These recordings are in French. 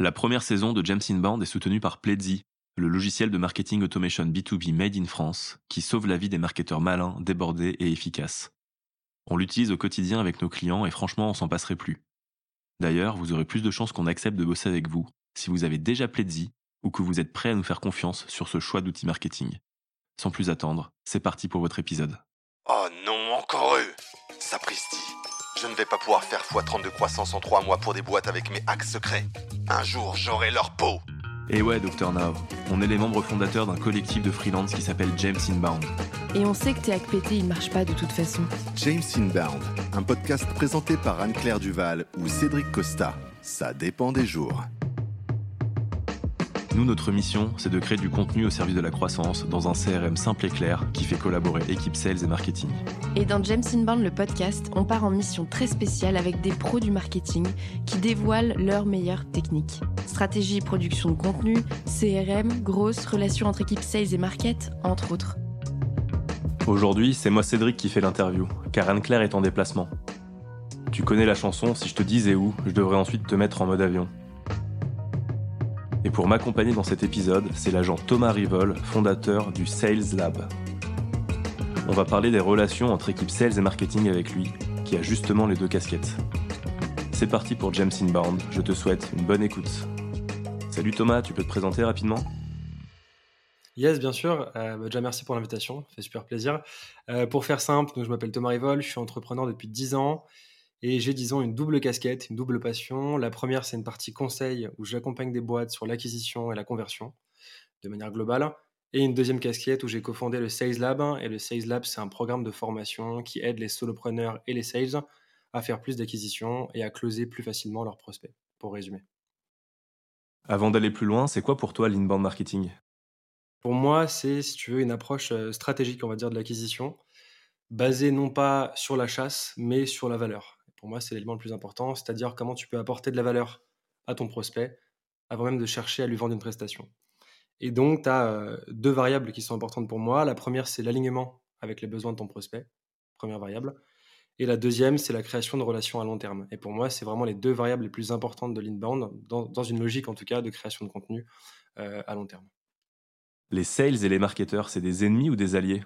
La première saison de James est soutenue par Pledzi, le logiciel de marketing automation B2B made in France qui sauve la vie des marketeurs malins, débordés et efficaces. On l'utilise au quotidien avec nos clients et franchement, on s'en passerait plus. D'ailleurs, vous aurez plus de chances qu'on accepte de bosser avec vous si vous avez déjà Pledzi ou que vous êtes prêt à nous faire confiance sur ce choix d'outils marketing. Sans plus attendre, c'est parti pour votre épisode. Oh non, encore eux Sapristi Je ne vais pas pouvoir faire x30 de croissance en 3 mois pour des boîtes avec mes hacks secrets. Un jour, j'aurai leur peau Et ouais, Dr Now, on est les membres fondateurs d'un collectif de freelance qui s'appelle James Inbound. Et on sait que tes hacks pétés, ils marchent pas de toute façon. James Inbound, un podcast présenté par Anne-Claire Duval ou Cédric Costa. Ça dépend des jours. Nous, notre mission, c'est de créer du contenu au service de la croissance dans un CRM simple et clair qui fait collaborer équipe sales et marketing. Et dans James Inbound, le podcast, on part en mission très spéciale avec des pros du marketing qui dévoilent leurs meilleures techniques. Stratégie, production de contenu, CRM, grosses relations entre équipes sales et market, entre autres. Aujourd'hui, c'est moi Cédric qui fait l'interview, car Anne-Claire est en déplacement. Tu connais la chanson, si je te disais où, je devrais ensuite te mettre en mode avion. Et pour m'accompagner dans cet épisode, c'est l'agent Thomas Rivol, fondateur du Sales Lab. On va parler des relations entre équipe sales et marketing avec lui, qui a justement les deux casquettes. C'est parti pour James Inbound, je te souhaite une bonne écoute. Salut Thomas, tu peux te présenter rapidement? Yes, bien sûr. Euh, bah, déjà, merci pour l'invitation. Ça fait super plaisir. Euh, pour faire simple, donc, je m'appelle Thomas Rivol, je suis entrepreneur depuis 10 ans et j'ai, disons, une double casquette, une double passion. La première, c'est une partie conseil où j'accompagne des boîtes sur l'acquisition et la conversion de manière globale. Et une deuxième casquette où j'ai cofondé le Sales Lab. Et le Sales Lab, c'est un programme de formation qui aide les solopreneurs et les sales à faire plus d'acquisitions et à closer plus facilement leurs prospects, pour résumer. Avant d'aller plus loin, c'est quoi pour toi l'inbound marketing? Pour moi, c'est, si tu veux, une approche euh, stratégique, on va dire, de l'acquisition, basée non pas sur la chasse, mais sur la valeur pour moi, c'est l'élément le plus important, c'est-à-dire comment tu peux apporter de la valeur à ton prospect avant même de chercher à lui vendre une prestation. Et donc, tu as euh, deux variables qui sont importantes pour moi. La première, c'est l'alignement avec les besoins de ton prospect, première variable. Et la deuxième, c'est la création de relations à long terme. Et pour moi, c'est vraiment les deux variables les plus importantes de l'inbound, dans, une logique en tout cas de création de contenu euh, à long terme. Les sales et les marketeurs, c'est des ennemis ou des alliés?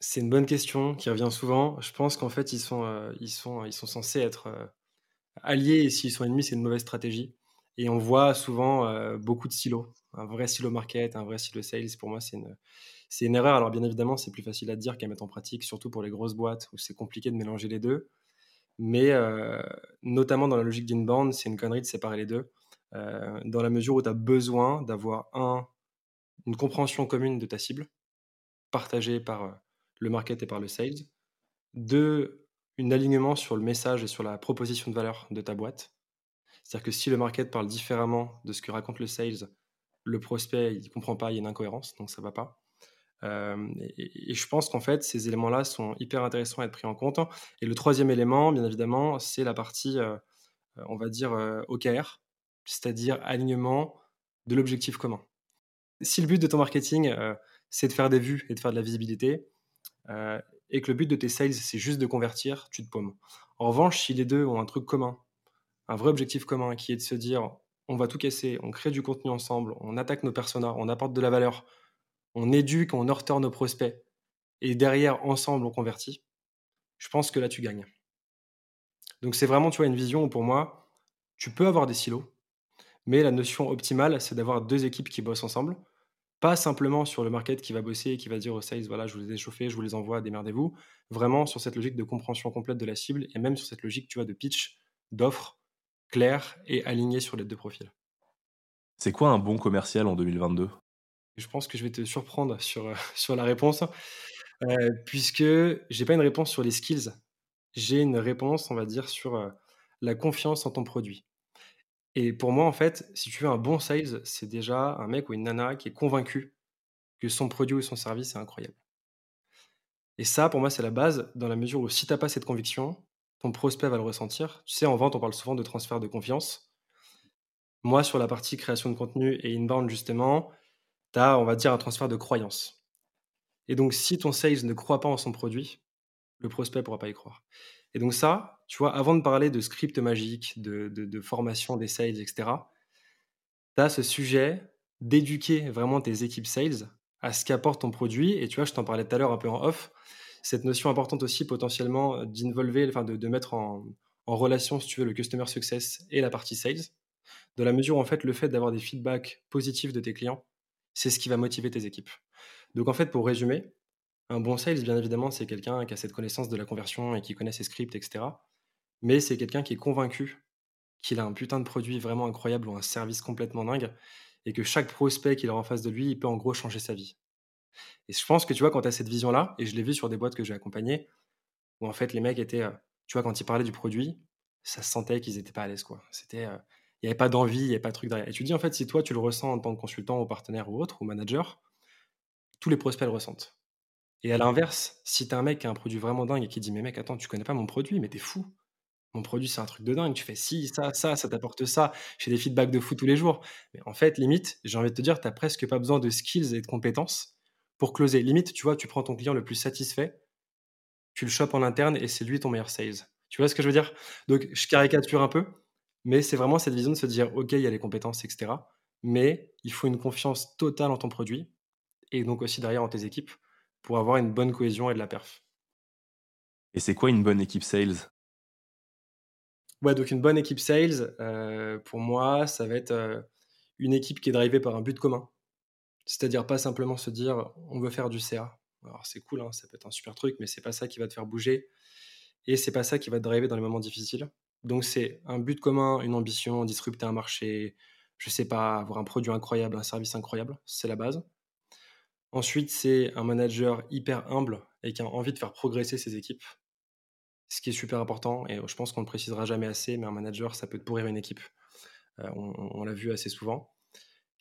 C'est une bonne question qui revient souvent. Je pense qu'en fait, ils sont, euh, ils sont, ils sont censés être euh, alliés et s'ils sont ennemis, c'est une mauvaise stratégie. Et on voit souvent euh, beaucoup de silos. Un vrai silo market, un vrai silo sales, pour moi, c'est une, c'est une erreur. Alors, bien évidemment, c'est plus facile à dire qu'à mettre en pratique, surtout pour les grosses boîtes où c'est compliqué de mélanger les deux. Mais notamment dans la logique d'inbound, c'est une connerie de séparer les deux. dans la mesure où tu as besoin d'avoir un, une compréhension commune de ta cible, partagée par le market et par le sales. Deux, un alignement sur le message et sur la proposition de valeur de ta boîte. C'est-à-dire que si le market parle différemment de ce que raconte le sales, le prospect, il ne comprend pas, il y a une incohérence, donc ça ne va pas. Euh, et, je pense qu'en fait, ces éléments-là sont hyper intéressants à être pris en compte. Et le troisième élément, bien évidemment, c'est la partie, euh, on va dire, euh, OKR, c'est-à-dire alignement de l'objectif commun. Si le but de ton marketing, c'est de faire des vues et de faire de la visibilité, euh, et que le but de tes sales, c'est juste de convertir, tu te paumes. En revanche, si les deux ont un truc commun, un vrai objectif commun qui est de se dire on va tout casser, on crée du contenu ensemble, on attaque nos personas, on apporte de la valeur, on éduque, on nurture nos prospects, et derrière, ensemble, on convertit, je pense que là, tu gagnes. Donc c'est vraiment, tu vois, une vision où pour moi, tu peux avoir des silos, mais la notion optimale, c'est d'avoir deux équipes qui bossent ensemble, pas simplement sur le market qui va bosser et qui va dire aux sales, voilà, je vous les ai chauffés, je vous les envoie, démerdez-vous. Vraiment sur cette logique de compréhension complète de la cible et même sur cette logique, tu vois, de pitch, d'offre claire et alignée sur les deux profils. C'est quoi un bon commercial en 2022 Je pense que je vais te surprendre sur, euh, sur la réponse, euh, puisque j'ai pas une réponse sur les skills. J'ai une réponse, on va dire, sur euh, la confiance en ton produit. Et pour moi, en fait, si tu veux un bon sales, c'est déjà un mec ou une nana qui est convaincu que son produit ou son service est incroyable. Et ça, pour moi, c'est la base, dans la mesure où si tu n'as pas cette conviction, ton prospect va le ressentir. Tu sais, en vente, on parle souvent de transfert de confiance. Moi, sur la partie création de contenu et inbound, justement, tu as, on va dire, un transfert de croyance. Et donc, si ton sales ne croit pas en son produit, le prospect ne pourra pas y croire. Et donc ça, tu vois, avant de parler de script magique, de, formation des sales, etc., tu as ce sujet d'éduquer vraiment tes équipes sales à ce qu'apporte ton produit. Et tu vois, je t'en parlais tout à l'heure un peu en off, cette notion importante aussi potentiellement d'involver, enfin de, mettre en, en relation, si tu veux, le customer success et la partie sales, de la mesure où en fait le fait d'avoir des feedbacks positifs de tes clients, c'est ce qui va motiver tes équipes. Donc en fait, pour résumer, un bon sales, bien évidemment, c'est quelqu'un qui a cette connaissance de la conversion et qui connaît ses scripts, etc. Mais c'est quelqu'un qui est convaincu qu'il a un putain de produit vraiment incroyable ou un service complètement dingue et que chaque prospect qu'il a en face de lui, il peut en gros changer sa vie. Et je pense que tu vois, quand tu as cette vision-là, et je l'ai vu sur des boîtes que j'ai accompagnées, où en fait les mecs étaient, euh, tu vois, quand ils parlaient du produit, ça se sentait qu'ils n'étaient pas à l'aise, quoi. C'était, euh, il n'y avait pas d'envie, il n'y avait pas de truc derrière. Et tu dis, en fait, si toi, tu le ressens en tant que consultant ou partenaire ou autre, ou manager, tous les prospects le ressentent. Et à l'inverse, si tu as un mec qui a un produit vraiment dingue et qui dit, mais mec, attends, tu connais pas mon produit, mais t'es fou. Mon produit, c'est un truc de dingue. Tu fais si, ça, ça, ça t'apporte ça. J'ai des feedbacks de fou tous les jours. Mais en fait, limite, j'ai envie de te dire, tu n'as presque pas besoin de skills et de compétences pour closer. Limite, tu vois, tu prends ton client le plus satisfait, tu le chopes en interne et c'est lui ton meilleur sales. Tu vois ce que je veux dire? Donc, je caricature un peu, mais c'est vraiment cette vision de se dire, OK, il y a les compétences, etc. Mais il faut une confiance totale en ton produit et donc aussi derrière en tes équipes pour avoir une bonne cohésion et de la perf. Et c'est quoi une bonne équipe sales? Ouais, donc une bonne équipe sales, euh, pour moi, ça va être euh, une équipe qui est drivée par un but commun. C'est-à-dire pas simplement se dire on veut faire du CA. Alors c'est cool, hein, ça peut être un super truc, mais c'est pas ça qui va te faire bouger et c'est pas ça qui va te driver dans les moments difficiles. Donc c'est un but commun, une ambition, disrupter un marché, je sais pas, avoir un produit incroyable, un service incroyable, c'est la base. Ensuite, c'est un manager hyper humble et qui a envie de faire progresser ses équipes. Ce qui est super important, et je pense qu'on ne le précisera jamais assez, mais un manager, ça peut te pourrir une équipe. Euh, on, l'a vu assez souvent.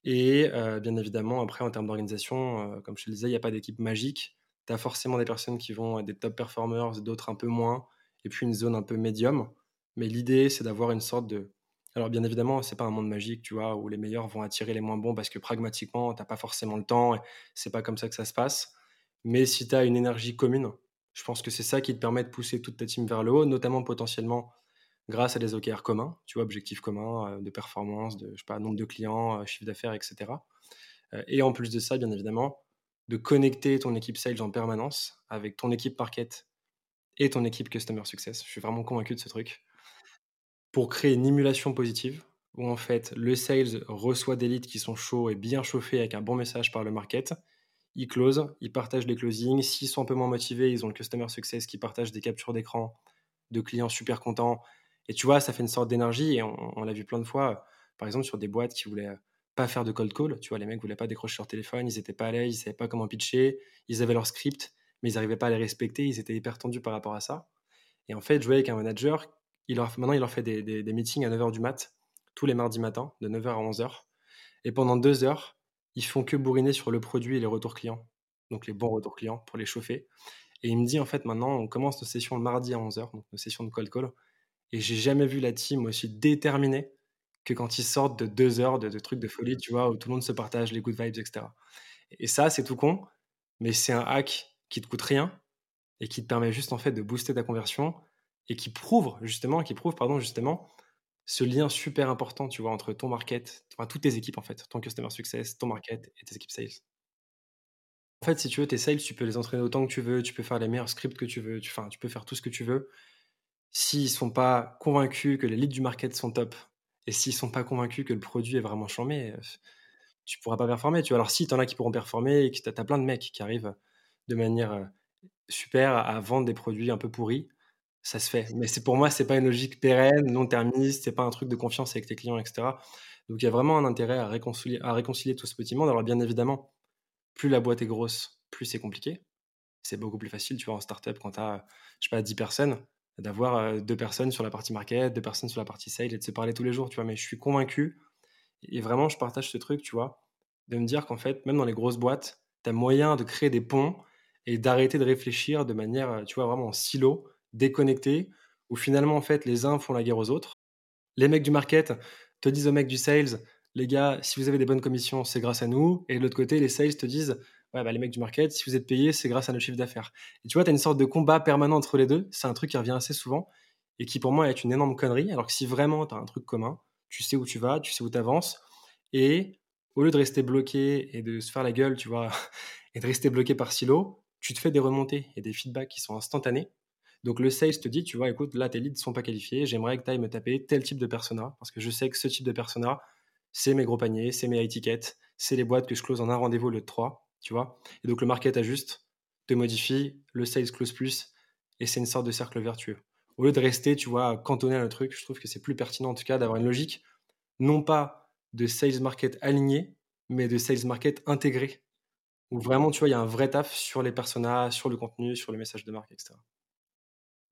Et euh, bien évidemment, après, en termes d'organisation, euh, comme je te le disais, il n'y a pas d'équipe magique. Tu as forcément des personnes qui vont être des top performers, d'autres un peu moins, et puis une zone un peu médium. Mais l'idée, c'est d'avoir une sorte de, alors bien évidemment, c'est pas un monde magique, tu vois, où les meilleurs vont attirer les moins bons parce que pragmatiquement, t'as pas forcément le temps, et c'est pas comme ça que ça se passe. Mais si tu as une énergie commune, je pense que c'est ça qui te permet de pousser toute ta team vers le haut, notamment potentiellement grâce à des OKR communs, tu vois, objectifs communs euh, de performance, de nombre de clients, euh, chiffre d'affaires, etc. Euh, et en plus de ça, bien évidemment, de connecter ton équipe sales en permanence avec ton équipe market et ton équipe customer success. Je suis vraiment convaincu de ce truc pour créer une émulation positive où en fait le sales reçoit des leads qui sont chauds et bien chauffés avec un bon message par le market. Ils closent, ils partagent les closings. S'ils sont un peu moins motivés, ils ont le customer success qui partage des captures d'écran de clients super contents. Et tu vois, ça fait une sorte d'énergie et on, l'a vu plein de fois, par exemple sur des boîtes qui voulaient pas faire de cold call. Tu vois, les mecs voulaient pas décrocher leur téléphone, ils étaient pas à l'aise, ils savaient pas comment pitcher, ils avaient leur script, mais ils n'arrivaient pas à les respecter, ils étaient hyper tendus par rapport à ça. Et en fait, jouer avec un manager maintenant, il leur fait des, meetings à 9h du mat, tous les mardis matins, de 9h à 11h. Et pendant deux heures, ils font que bourriner sur le produit et les retours clients. Donc les bons retours clients pour les chauffer. Et il me dit, en fait, maintenant, on commence nos sessions le mardi à 11h, donc nos sessions de cold call. Et j'ai jamais vu la team aussi déterminée que quand ils sortent de deux heures de, trucs de folie, tu vois, où tout le monde se partage les good vibes, etc. Et ça, c'est tout con, mais c'est un hack qui te coûte rien et qui te permet juste, en fait, de booster ta conversion et qui prouve justement, qui prouve pardon justement ce lien super important, tu vois, entre ton market, enfin toutes tes équipes en fait, ton customer success, ton market et tes équipes sales. En fait, si tu veux, tes sales, tu peux les entraîner autant que tu veux, tu peux faire les meilleurs scripts que tu veux, tu, tu peux faire tout ce que tu veux. S'ils sont pas convaincus que les leads du market sont top, et s'ils sont pas convaincus que le produit est vraiment chambé, euh, tu pourras pas performer. Tu vois. Alors si tu en as qui pourront performer, et que tu as, plein de mecs qui arrivent de manière euh, super à vendre des produits un peu pourris, ça se fait. Mais c'est pour moi, c'est pas une logique pérenne, non terministe, c'est pas un truc de confiance avec tes clients, etc. Donc il y a vraiment un intérêt à réconcilier, tout ce petit monde. Alors bien évidemment, plus la boîte est grosse, plus c'est compliqué. C'est beaucoup plus facile, tu vois, en startup, quand tu as, je sais pas, 10 personnes, d'avoir euh, deux personnes sur la partie market, deux personnes sur la partie sale et de se parler tous les jours, tu vois. Mais je suis convaincu, et vraiment, je partage ce truc, tu vois, de me dire qu'en fait, même dans les grosses boîtes, tu as moyen de créer des ponts et d'arrêter de réfléchir de manière, tu vois, vraiment en silo déconnectés, où finalement, en fait, les uns font la guerre aux autres. Les mecs du market te disent aux mecs du sales, les gars, si vous avez des bonnes commissions, c'est grâce à nous. Et de l'autre côté, les sales te disent, ouais, bah, les mecs du market, si vous êtes payés, c'est grâce à nos chiffres d'affaires. Et tu vois, tu as une sorte de combat permanent entre les deux. C'est un truc qui revient assez souvent et qui, pour moi, est une énorme connerie. Alors que si vraiment tu as un truc commun, tu sais où tu vas, tu sais où tu avances. Et au lieu de rester bloqué et de se faire la gueule, tu vois, et de rester bloqué par silo, tu te fais des remontées et des feedbacks qui sont instantanés. Donc le sales te dit, tu vois, écoute, là tes leads ne sont pas qualifiés, j'aimerais que tu ailles me taper tel type de persona, parce que je sais que ce type de persona, c'est mes gros paniers, c'est mes high tickets, c'est les boîtes que je close en un rendez-vous de trois, tu vois. Et donc le market ajuste, te modifie, le sales close plus, et c'est une sorte de cercle vertueux. Au lieu de rester, tu vois, cantonné à le truc, je trouve que c'est plus pertinent en tout cas d'avoir une logique, non pas de sales market aligné, mais de sales market intégré. Où vraiment, tu vois, il y a un vrai taf sur les personas, sur le contenu, sur le message de marque, etc.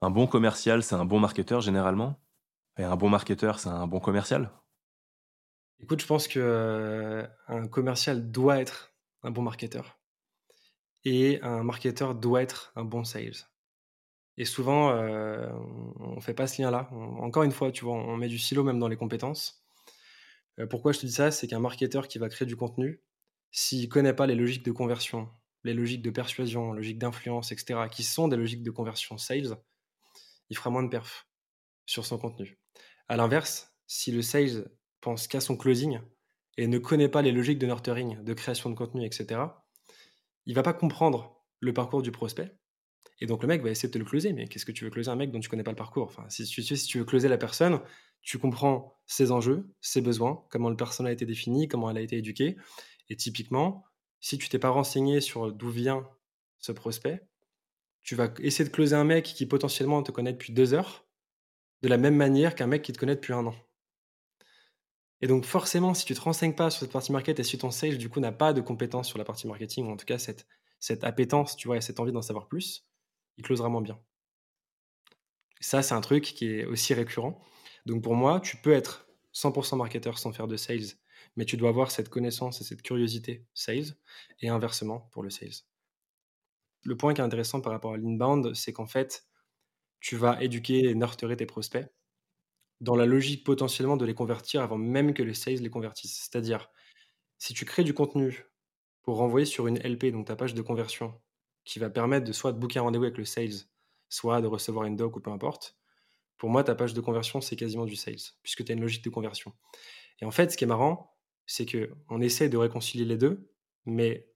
Un bon commercial, c'est un bon marketeur généralement Et un bon marketeur, c'est un bon commercial Écoute, je pense que euh, un commercial doit être un bon marketeur et un marketeur doit être un bon sales. Et souvent, euh, on ne fait pas ce lien-là. Encore une fois, tu vois, on met du silo même dans les compétences. Euh, pourquoi je te dis ça? C'est qu'un marketeur qui va créer du contenu, s'il ne connaît pas les logiques de conversion, les logiques de persuasion, logiques d'influence, etc., qui sont des logiques de conversion sales, il fera moins de perf sur son contenu. À l'inverse, si le sales pense qu'à son closing et ne connaît pas les logiques de nurturing, de création de contenu, etc., il va pas comprendre le parcours du prospect. Et donc le mec va essayer de te le closer, mais qu'est-ce que tu veux closer un mec dont tu connais pas le parcours? Enfin, si, tu, veux closer la personne, tu comprends ses enjeux, ses besoins, comment le personnel a été défini, comment elle a été éduquée. Et typiquement, si tu t'es pas renseigné sur d'où vient ce prospect, tu vas essayer de closer un mec qui potentiellement te connaît depuis deux heures, de la même manière qu'un mec qui te connaît depuis un an. Et donc forcément, si tu te renseignes pas sur cette partie market et si ton sales du coup n'a pas de compétences sur la partie marketing ou en tout cas cette, cette appétence, tu vois, et cette envie d'en savoir plus, il closera moins bien. ça, c'est un truc qui est aussi récurrent. Donc pour moi, tu peux être 100% marketeur sans faire de sales, mais tu dois avoir cette connaissance et cette curiosité sales et inversement pour le sales. Le point qui est intéressant par rapport à l'inbound, c'est qu'en fait, tu vas éduquer et nurturer tes prospects dans la logique potentiellement de les convertir avant même que les sales les convertissent. C'est-à-dire, si tu crées du contenu pour renvoyer sur une LP, donc ta page de conversion, qui va permettre de soit de booker un rendez-vous avec le sales, soit de recevoir une doc ou peu importe, pour moi, ta page de conversion, c'est quasiment du sales, puisque tu as une logique de conversion. Et en fait, ce qui est marrant, c'est qu'on essaie de réconcilier les deux, mais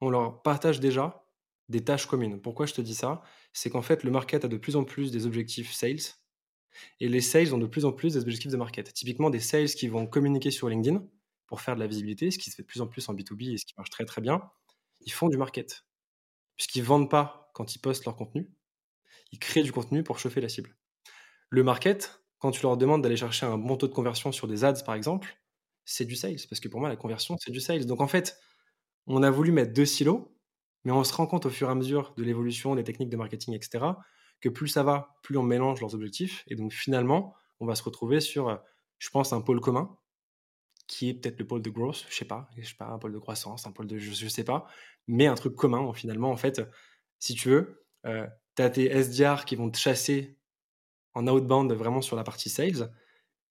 on leur partage déjà des tâches communes. Pourquoi je te dis ça? C'est qu'en fait, le market a de plus en plus des objectifs sales, et les sales ont de plus en plus des objectifs de market. Typiquement, des sales qui vont communiquer sur LinkedIn pour faire de la visibilité, ce qui se fait de plus en plus en B2B et ce qui marche très très bien, ils font du market. Puisqu'ils ne vendent pas quand ils postent leur contenu, ils créent du contenu pour chauffer la cible. Le market, quand tu leur demandes d'aller chercher un bon taux de conversion sur des ads par exemple, c'est du sales. Parce que pour moi, la conversion, c'est du sales. Donc en fait, on a voulu mettre deux silos, mais on se rend compte au fur et à mesure de l'évolution des techniques de marketing, etc., que plus ça va, plus on mélange leurs objectifs. Et donc finalement, on va se retrouver sur, euh, je pense, un pôle commun, qui est peut-être le pôle de growth, je sais pas, je sais pas, un pôle de croissance, un pôle de, je, ne sais pas, mais un truc commun, finalement, en fait, si tu veux, euh, tu as tes SDR qui vont te chasser en outbound vraiment sur la partie sales,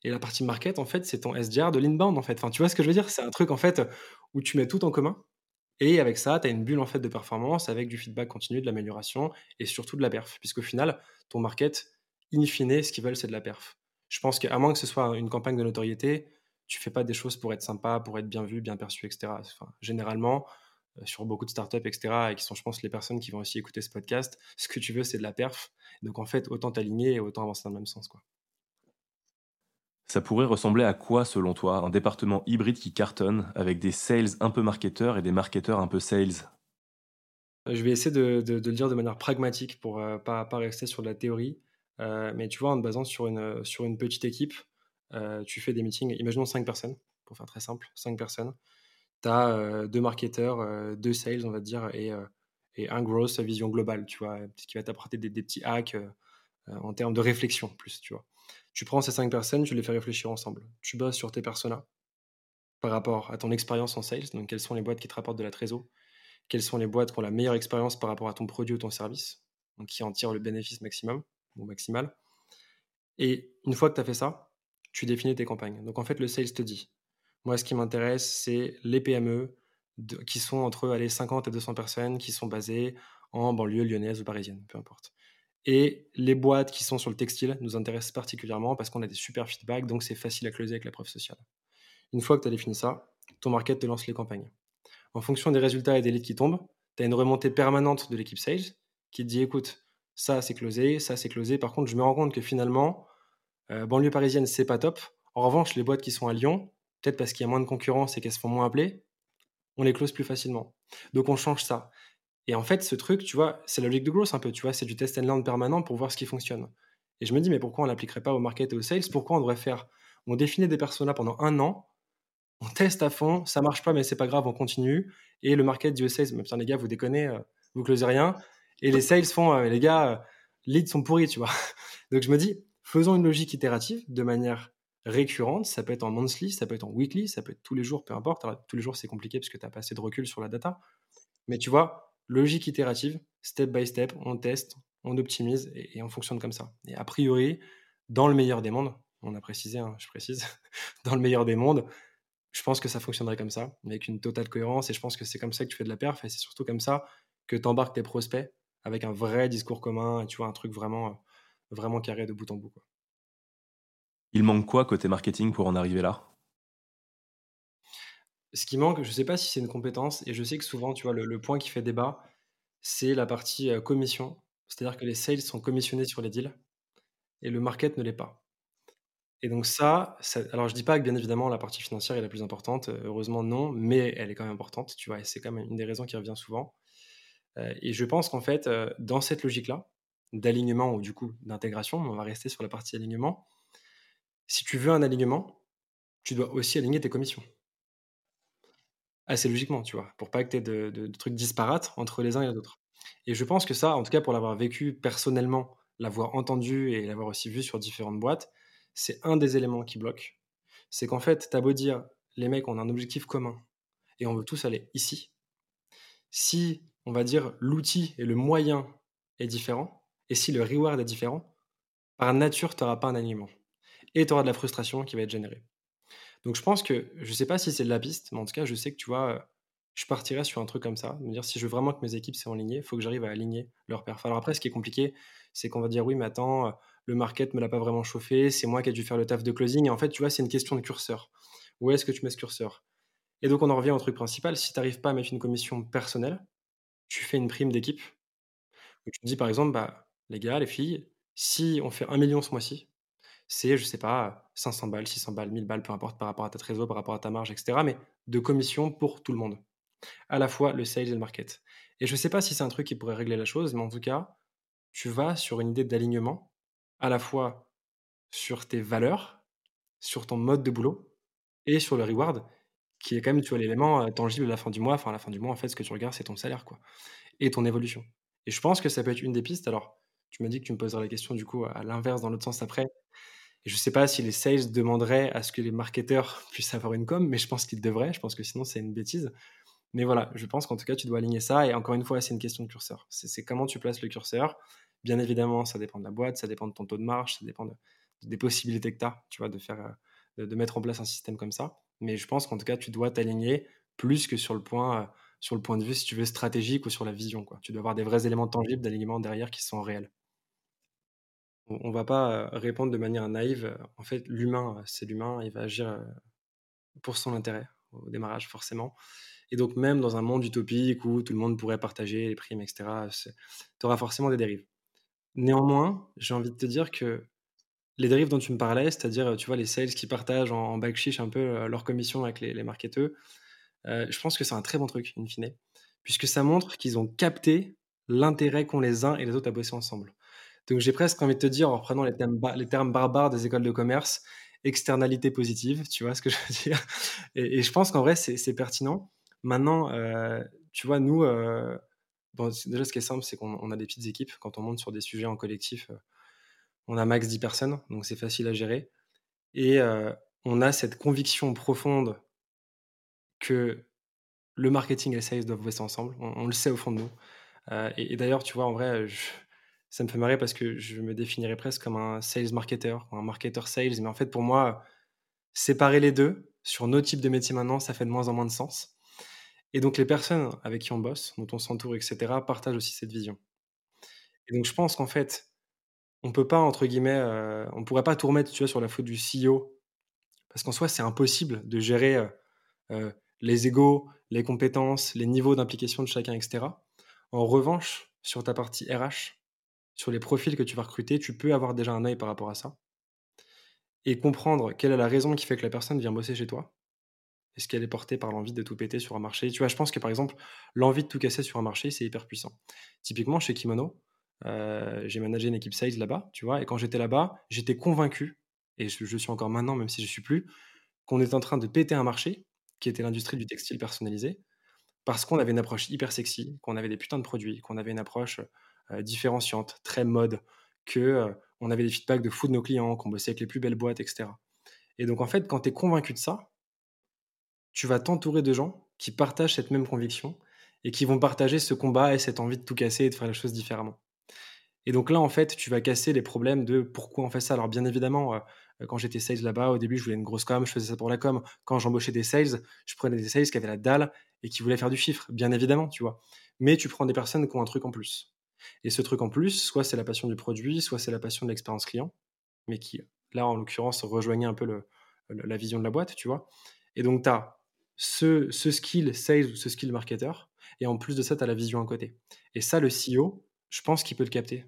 et la partie market, en fait, c'est ton SDR de l'inbound, en fait. Enfin, tu vois ce que je veux dire? C'est un truc, en fait, où tu mets tout en commun, et avec ça, tu as une bulle en fait de performance avec du feedback continu, de l'amélioration et surtout de la perf. Puisqu'au final, ton market, in fine, ce qu'ils veulent, c'est de la perf. Je pense qu'à moins que ce soit une campagne de notoriété, tu fais pas des choses pour être sympa, pour être bien vu, bien perçu, etc. généralement, euh, sur beaucoup de startups, etc., et qui sont, je pense, les personnes qui vont aussi écouter ce podcast, ce que tu veux, c'est de la perf. Donc en fait, autant t'aligner et autant avancer dans le même sens. Quoi. Ça pourrait ressembler à quoi, selon toi, un département hybride qui cartonne, avec des sales un peu marketeurs et des marketeurs un peu sales? Euh, Je vais essayer de, le dire de manière pragmatique pour ne euh, pas, rester sur la théorie. Euh, mais tu vois, en te basant sur une, sur une petite équipe, tu fais des meetings, imaginons 5 personnes, pour faire très simple, 5 personnes. Tu as deux marketeurs, deux sales, on va dire, et, et un growth vision globale, tu vois, qui va t'apporter des, des, petits hacks en termes de réflexion, plus, tu vois. Tu prends ces cinq personnes, tu les fais réfléchir ensemble. Tu bosses sur tes personas par rapport à ton expérience en sales. Donc, quelles sont les boîtes qui te rapportent de la trésor Quelles sont les boîtes qui ont la meilleure expérience par rapport à ton produit ou ton service Donc, qui en tirent le bénéfice maximum ou maximal. Et une fois que tu as fait ça, tu définis tes campagnes. Donc, en fait, le sales te dit moi, ce qui m'intéresse, c'est les PME qui sont entre allez, 50 et 200 personnes qui sont basées en banlieue lyonnaise ou parisienne, peu importe. Et les boîtes qui sont sur le textile nous intéressent particulièrement parce qu'on a des super feedbacks, donc c'est facile à closer avec la preuve sociale. Une fois que tu as défini ça, ton market te lance les campagnes. En fonction des résultats et des leads qui tombent, tu as une remontée permanente de l'équipe sales qui te dit écoute, ça c'est closé, ça c'est closé. Par contre, je me rends compte que finalement, euh, banlieue parisienne, c'est pas top. En revanche, les boîtes qui sont à Lyon, peut-être parce qu'il y a moins de concurrence et qu'elles se font moins appeler, on les close plus facilement. Donc on change ça. Et en fait, ce truc, tu vois, c'est la logique de growth un peu, tu vois, c'est du test and learn permanent pour voir ce qui fonctionne. Et je me dis, mais pourquoi on l'appliquerait pas au market et au sales? Pourquoi on devrait faire? On définit des personas pendant un an, on teste à fond, ça marche pas, mais c'est pas grave, on continue. Et le market dit au sales, mais putain, les gars, vous déconnez, euh, vous closez rien. Et les sales font, euh, les gars, euh, leads sont pourris, tu vois. Donc je me dis, faisons une logique itérative de manière récurrente. Ça peut être en monthly, ça peut être en weekly, ça peut être tous les jours, peu importe. Tous les jours, c'est compliqué parce que tu n'as pas assez de recul sur la data. Mais tu vois, logique itérative, step by step, on teste, on optimise et, on fonctionne comme ça. Et a priori, dans le meilleur des mondes, on a précisé, hein, je précise, dans le meilleur des mondes, je pense que ça fonctionnerait comme ça, avec une totale cohérence. Et je pense que c'est comme ça que tu fais de la perf. Et c'est surtout comme ça que tu embarques tes prospects avec un vrai discours commun, et tu vois, un truc vraiment, vraiment carré de bout en bout. Il manque quoi côté marketing pour en arriver là? Ce qui manque, je ne sais pas si c'est une compétence, et je sais que souvent, tu vois, le, point qui fait débat, c'est la partie commission. C'est-à-dire que les sales sont commissionnés sur les deals, et le market ne l'est pas. Et donc ça, alors je dis pas que bien évidemment la partie financière est la plus importante, heureusement non, mais elle est quand même importante, tu vois, et c'est quand même une des raisons qui revient souvent. et je pense qu'en fait, dans cette logique-là, d'alignement ou du coup d'intégration, on va rester sur la partie alignement, si tu veux un alignement, tu dois aussi aligner tes commissions. Assez logiquement, tu vois, pour pas que tu aies de, trucs disparates entre les uns et les autres. Et je pense que ça, en tout cas pour l'avoir vécu personnellement, l'avoir entendu et l'avoir aussi vu sur différentes boîtes, c'est un des éléments qui bloque. C'est qu'en fait, tu as beau dire, les mecs, on a un objectif commun et on veut tous aller ici. Si, on va dire, l'outil et le moyen est différent, et si le reward est différent, par nature, tu n'auras pas un alignement et tu auras de la frustration qui va être générée. Donc je pense que, je ne sais pas si c'est de la piste, mais en tout cas, je sais que tu vois, je partirais sur un truc comme ça, me dire si je veux vraiment que mes équipes soient alignées, il faut que j'arrive à aligner leur perf. Alors après, ce qui est compliqué, c'est qu'on va dire oui, mais attends, le market me l'a pas vraiment chauffé, c'est moi qui ai dû faire le taf de closing. Et en fait, tu vois, c'est une question de curseur. Où est-ce que tu mets ce curseur? Et donc, on en revient au truc principal. Si tu n'arrives pas à mettre une commission personnelle, tu fais une prime d'équipe. Tu te dis par exemple, bah, les gars, les filles, si on fait un million ce mois-ci, c'est, je sais pas, 500 balles, 600 balles, 1000 balles, peu importe par rapport à ta trésor, par rapport à ta marge, etc. Mais de commission pour tout le monde. À la fois le sales et le market. Et je sais pas si c'est un truc qui pourrait régler la chose, mais en tout cas, tu vas sur une idée d'alignement, à la fois sur tes valeurs, sur ton mode de boulot et sur le reward, qui est quand même, tu vois, l'élément euh, tangible à la fin du mois. Enfin, à la fin du mois, en fait, ce que tu regardes, c'est ton salaire, quoi. Et ton évolution. Et je pense que ça peut être une des pistes. Alors, tu m'as dit que tu me poserais la question, du coup, à l'inverse, dans l'autre sens après. Je ne sais pas si les sales demanderaient à ce que les marketeurs puissent avoir une com, mais je pense qu'ils devraient. Je pense que sinon, c'est une bêtise. Mais voilà, je pense qu'en tout cas, tu dois aligner ça. Et encore une fois, c'est une question de curseur. C'est comment tu places le curseur. Bien évidemment, ça dépend de la boîte, ça dépend de ton taux de marge, ça dépend des possibilités que tu as, tu vois, de, faire, de, mettre en place un système comme ça. Mais je pense qu'en tout cas, tu dois t'aligner plus que sur le point, sur le point de vue, si tu veux, stratégique ou sur la vision. Quoi. Tu dois avoir des vrais éléments tangibles d'alignement derrière qui sont réels on va pas répondre de manière naïve. En fait, l'humain, c'est l'humain, il va agir pour son intérêt au démarrage, forcément. Et donc, même dans un monde utopique où tout le monde pourrait partager les primes, etc., tu auras forcément des dérives. Néanmoins, j'ai envie de te dire que les dérives dont tu me parlais, c'est-à-dire, tu vois, les sales qui partagent en, back backchiche un peu leur commission avec les, les marketeurs, je pense que c'est un très bon truc, in fine, puisque ça montre qu'ils ont capté l'intérêt qu'ont les uns et les autres à bosser ensemble. Donc j'ai presque envie de te dire, en reprenant les termes, les barbares des écoles de commerce, externalité positive, tu vois ce que je veux dire? Et, je pense qu'en vrai, c'est pertinent. Maintenant, euh, tu vois, nous, euh, déjà ce qui est simple, c'est qu'on a des petites équipes. Quand on monte sur des sujets en collectif, euh, on a max 10 personnes, donc c'est facile à gérer. Et on a cette conviction profonde que le marketing et le sales doivent bosser ensemble. On, le sait au fond de nous. et, et d'ailleurs, tu vois, en vrai, je, ça me fait marrer parce que je me définirais presque comme un sales marketer, un marketer sales. Mais en fait, pour moi, séparer les deux sur nos types de métiers maintenant, ça fait de moins en moins de sens. Et donc, les personnes avec qui on bosse, dont on s'entoure, etc., partagent aussi cette vision. Et donc, je pense qu'en fait, on peut pas, entre guillemets, euh, on pourrait pas tout remettre tu vois, sur la faute du CEO Parce qu'en soi, c'est impossible de gérer euh, euh, les égaux, les compétences, les niveaux d'implication de chacun, etc. En revanche, sur ta partie RH, sur les profils que tu vas recruter, tu peux avoir déjà un œil par rapport à ça et comprendre quelle est la raison qui fait que la personne vient bosser chez toi. Est-ce qu'elle est portée par l'envie de tout péter sur un marché Tu vois, je pense que par exemple, l'envie de tout casser sur un marché, c'est hyper puissant. Typiquement, chez Kimono, euh, j'ai managé une équipe sales là-bas, tu vois, et quand j'étais là-bas, j'étais convaincu, et je, suis encore maintenant, même si je suis plus, qu'on était en train de péter un marché, qui était l'industrie du textile personnalisé, parce qu'on avait une approche hyper sexy, qu'on avait des putains de produits, qu'on avait une approche différenciante, très mode, que euh, on avait des feedbacks de fou de nos clients, qu'on bossait avec les plus belles boîtes, etc. Et donc en fait, quand tu es convaincu de ça, tu vas t'entourer de gens qui partagent cette même conviction et qui vont partager ce combat et cette envie de tout casser et de faire les choses différemment. Et donc là, en fait, tu vas casser les problèmes de pourquoi on fait ça. Alors bien évidemment, euh, quand j'étais sales là-bas, au début, je voulais une grosse com, je faisais ça pour la com. Quand j'embauchais des sales, je prenais des sales qui avaient la dalle et qui voulaient faire du chiffre, bien évidemment, tu vois. Mais tu prends des personnes qui ont un truc en plus. Et ce truc en plus, soit c'est la passion du produit, soit c'est la passion de l'expérience client, mais qui, là, en l'occurrence, rejoignait un peu la vision de la boîte, tu vois. Et donc, tu as ce, ce, skill sales ou ce skill marketeur, et en plus de ça, tu as la vision à côté. Et ça, le CEO, je pense qu'il peut le capter